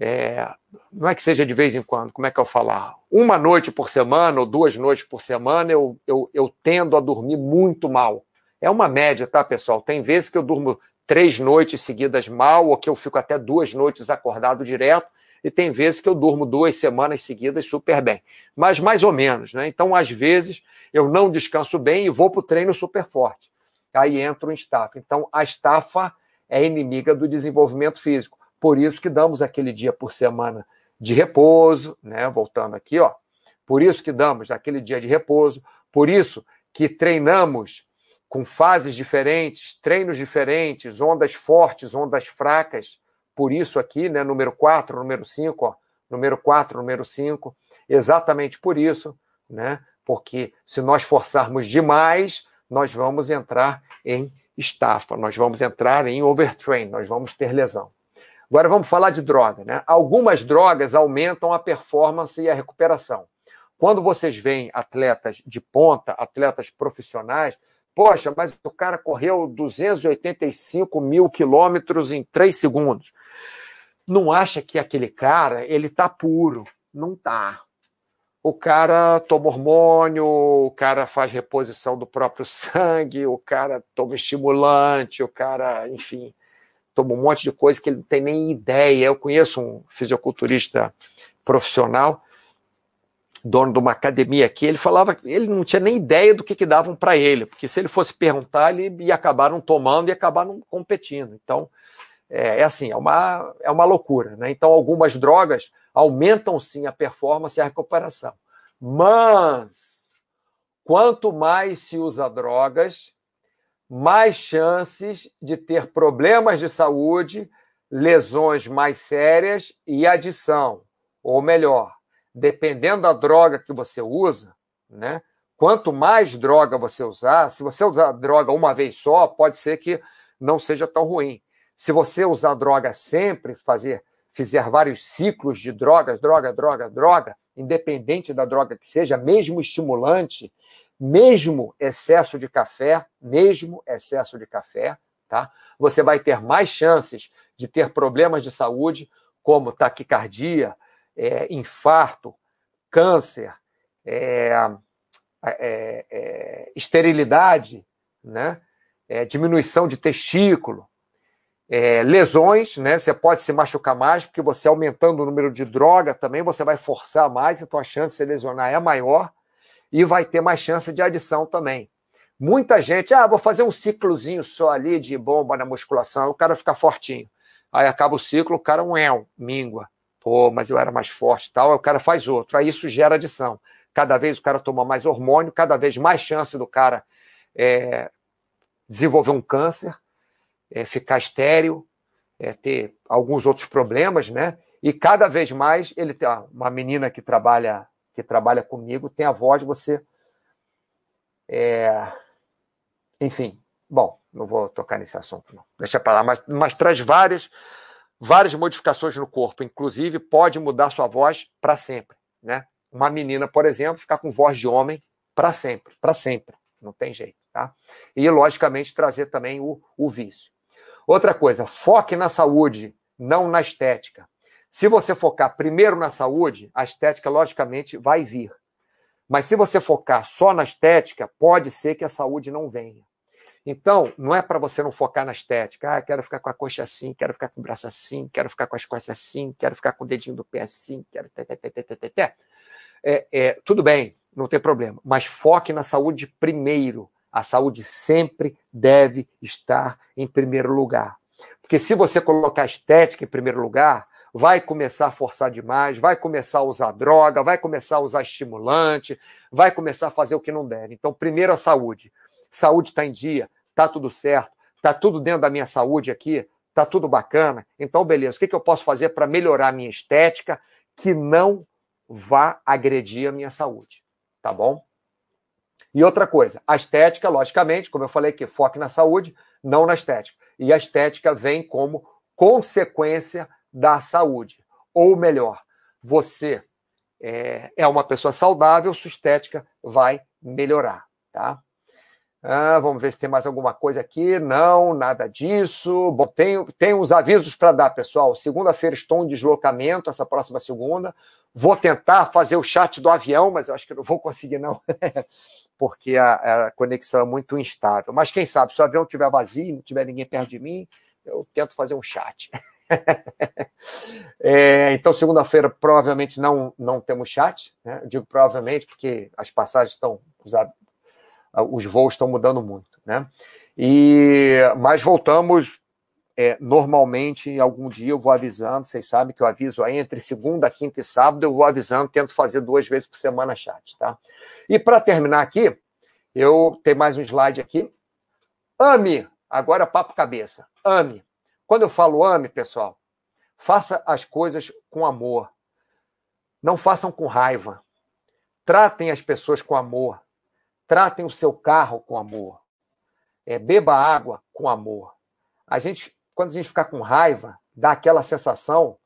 Speaker 1: É, não é que seja de vez em quando, como é que eu falar? Uma noite por semana ou duas noites por semana eu, eu, eu tendo a dormir muito mal. É uma média, tá, pessoal? Tem vezes que eu durmo três noites seguidas mal, ou que eu fico até duas noites acordado direto, e tem vezes que eu durmo duas semanas seguidas super bem. Mas mais ou menos, né? Então, às vezes, eu não descanso bem e vou para o treino super forte. Aí entro em estafa. Então, a estafa é inimiga do desenvolvimento físico. Por isso que damos aquele dia por semana de repouso, né? Voltando aqui, ó. Por isso que damos aquele dia de repouso, por isso que treinamos com fases diferentes, treinos diferentes, ondas fortes, ondas fracas. Por isso aqui, né, número 4, número 5, ó, número 4, número 5, exatamente por isso, né? Porque se nós forçarmos demais, nós vamos entrar em estafa, nós vamos entrar em overtrain, nós vamos ter lesão. Agora vamos falar de droga. Né? Algumas drogas aumentam a performance e a recuperação. Quando vocês veem atletas de ponta, atletas profissionais, poxa, mas o cara correu 285 mil quilômetros em três segundos. Não acha que aquele cara ele tá puro? Não tá o cara toma hormônio, o cara faz reposição do próprio sangue, o cara toma estimulante, o cara, enfim, toma um monte de coisa que ele não tem nem ideia. Eu conheço um fisiculturista profissional, dono de uma academia aqui, ele falava que ele não tinha nem ideia do que, que davam para ele, porque se ele fosse perguntar, ele ia acabar não tomando e acabar não competindo. Então, é, é assim, é uma, é uma loucura. Né? Então, algumas drogas aumentam sim a performance e a recuperação. Mas, quanto mais se usa drogas, mais chances de ter problemas de saúde, lesões mais sérias e adição. Ou melhor, dependendo da droga que você usa, né? Quanto mais droga você usar, se você usar droga uma vez só, pode ser que não seja tão ruim. Se você usar droga sempre, fazer fizer vários ciclos de drogas, droga, droga, droga, independente da droga que seja, mesmo estimulante, mesmo excesso de café, mesmo excesso de café, tá? Você vai ter mais chances de ter problemas de saúde, como taquicardia, é, infarto, câncer, é, é, é esterilidade, né? É, diminuição de testículo, é, lesões, né? Você pode se machucar mais, porque você aumentando o número de droga também, você vai forçar mais, então a chance de se lesionar é maior e vai ter mais chance de adição também. Muita gente, ah, vou fazer um ciclozinho só ali de bomba na musculação, o cara fica fortinho. Aí acaba o ciclo, o cara um é, mingua. Pô, mas eu era mais forte e tal, aí o cara faz outro. Aí isso gera adição. Cada vez o cara toma mais hormônio, cada vez mais chance do cara é, desenvolver um câncer é, ficar estéreo, é, ter alguns outros problemas, né? E cada vez mais ele tem uma menina que trabalha que trabalha comigo tem a voz você, é, enfim, bom, não vou tocar nesse assunto não, deixa para lá, mas, mas traz várias várias modificações no corpo, inclusive pode mudar sua voz para sempre, né? Uma menina, por exemplo, ficar com voz de homem para sempre, para sempre, não tem jeito, tá? E logicamente trazer também o, o vício. Outra coisa, foque na saúde, não na estética. Se você focar primeiro na saúde, a estética, logicamente, vai vir. Mas se você focar só na estética, pode ser que a saúde não venha. Então, não é para você não focar na estética. Ah, quero ficar com a coxa assim, quero ficar com o braço assim, quero ficar com as costas assim, quero ficar com o dedinho do pé assim, quero. É, é, tudo bem, não tem problema. Mas foque na saúde primeiro. A saúde sempre deve estar em primeiro lugar. Porque se você colocar estética em primeiro lugar, vai começar a forçar demais, vai começar a usar droga, vai começar a usar estimulante, vai começar a fazer o que não deve. Então, primeiro a saúde. Saúde está em dia, está tudo certo, está tudo dentro da minha saúde aqui, está tudo bacana. Então, beleza, o que, que eu posso fazer para melhorar a minha estética que não vá agredir a minha saúde? Tá bom? E outra coisa, a estética, logicamente, como eu falei aqui, foque na saúde, não na estética. E a estética vem como consequência da saúde. Ou melhor, você é, é uma pessoa saudável, sua estética vai melhorar, tá? Ah, vamos ver se tem mais alguma coisa aqui. Não, nada disso. Bom, tem, tem uns avisos para dar, pessoal. Segunda-feira estou em deslocamento, essa próxima segunda. Vou tentar fazer o chat do avião, mas eu acho que não vou conseguir, não, porque a, a conexão é muito instável. Mas quem sabe, se o avião estiver vazio, não tiver ninguém perto de mim, eu tento fazer um chat. é, então, segunda-feira, provavelmente não, não temos chat. Né? digo provavelmente porque as passagens estão. Os, os voos estão mudando muito. Né? E, mas voltamos é, normalmente, algum dia eu vou avisando, vocês sabem que eu aviso aí entre segunda, quinta e sábado, eu vou avisando, tento fazer duas vezes por semana chat, tá? E para terminar aqui, eu tenho mais um slide aqui. Ame, agora papo cabeça. Ame. Quando eu falo ame, pessoal, faça as coisas com amor. Não façam com raiva. Tratem as pessoas com amor. Tratem o seu carro com amor. É, beba água com amor. A gente, quando a gente ficar com raiva, dá aquela sensação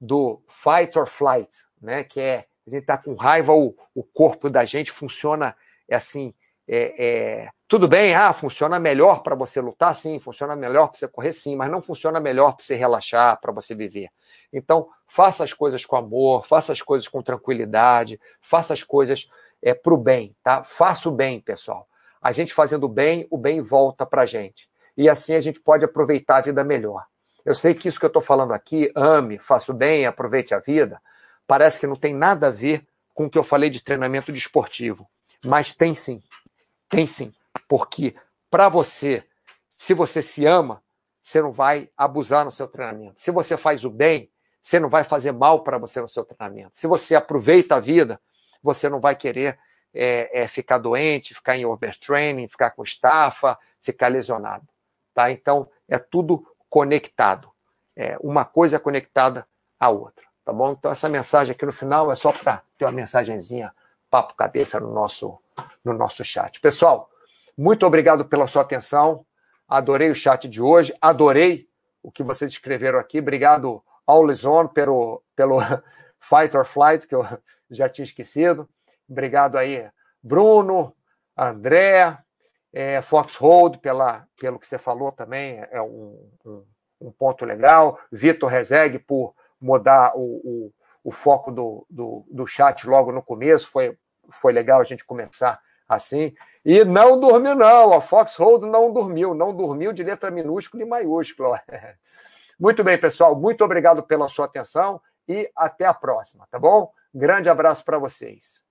Speaker 1: do fight or flight, né? Que é a gente está com raiva, o, o corpo da gente funciona é assim, é, é, tudo bem, ah, funciona melhor para você lutar, sim, funciona melhor para você correr, sim, mas não funciona melhor para você relaxar, para você viver. Então, faça as coisas com amor, faça as coisas com tranquilidade, faça as coisas é, para o bem, tá? Faça o bem, pessoal. A gente fazendo o bem, o bem volta para a gente. E assim a gente pode aproveitar a vida melhor. Eu sei que isso que eu estou falando aqui, ame, faça o bem, aproveite a vida, parece que não tem nada a ver com o que eu falei de treinamento desportivo. Mas tem sim. Tem sim, porque para você, se você se ama, você não vai abusar no seu treinamento. Se você faz o bem, você não vai fazer mal para você no seu treinamento. Se você aproveita a vida, você não vai querer é, é, ficar doente, ficar em overtraining, ficar com estafa, ficar lesionado. Tá? Então, é tudo conectado. É, uma coisa é conectada à outra. Tá bom? Então, essa mensagem aqui no final é só para ter uma mensagenzinha papo cabeça no nosso, no nosso chat. Pessoal, muito obrigado pela sua atenção. Adorei o chat de hoje, adorei o que vocês escreveram aqui. Obrigado ao Lison pelo, pelo Fight or Flight, que eu já tinha esquecido. Obrigado aí, Bruno, André, é, Foxhold, pela, pelo que você falou também, é um, um, um ponto legal. Vitor Rezegue, por mudar o, o, o foco do, do, do chat logo no começo, foi foi legal a gente começar assim. E não dormiu, não. A Foxhold não dormiu. Não dormiu de letra minúscula e maiúscula. Muito bem, pessoal. Muito obrigado pela sua atenção e até a próxima, tá bom? Grande abraço para vocês.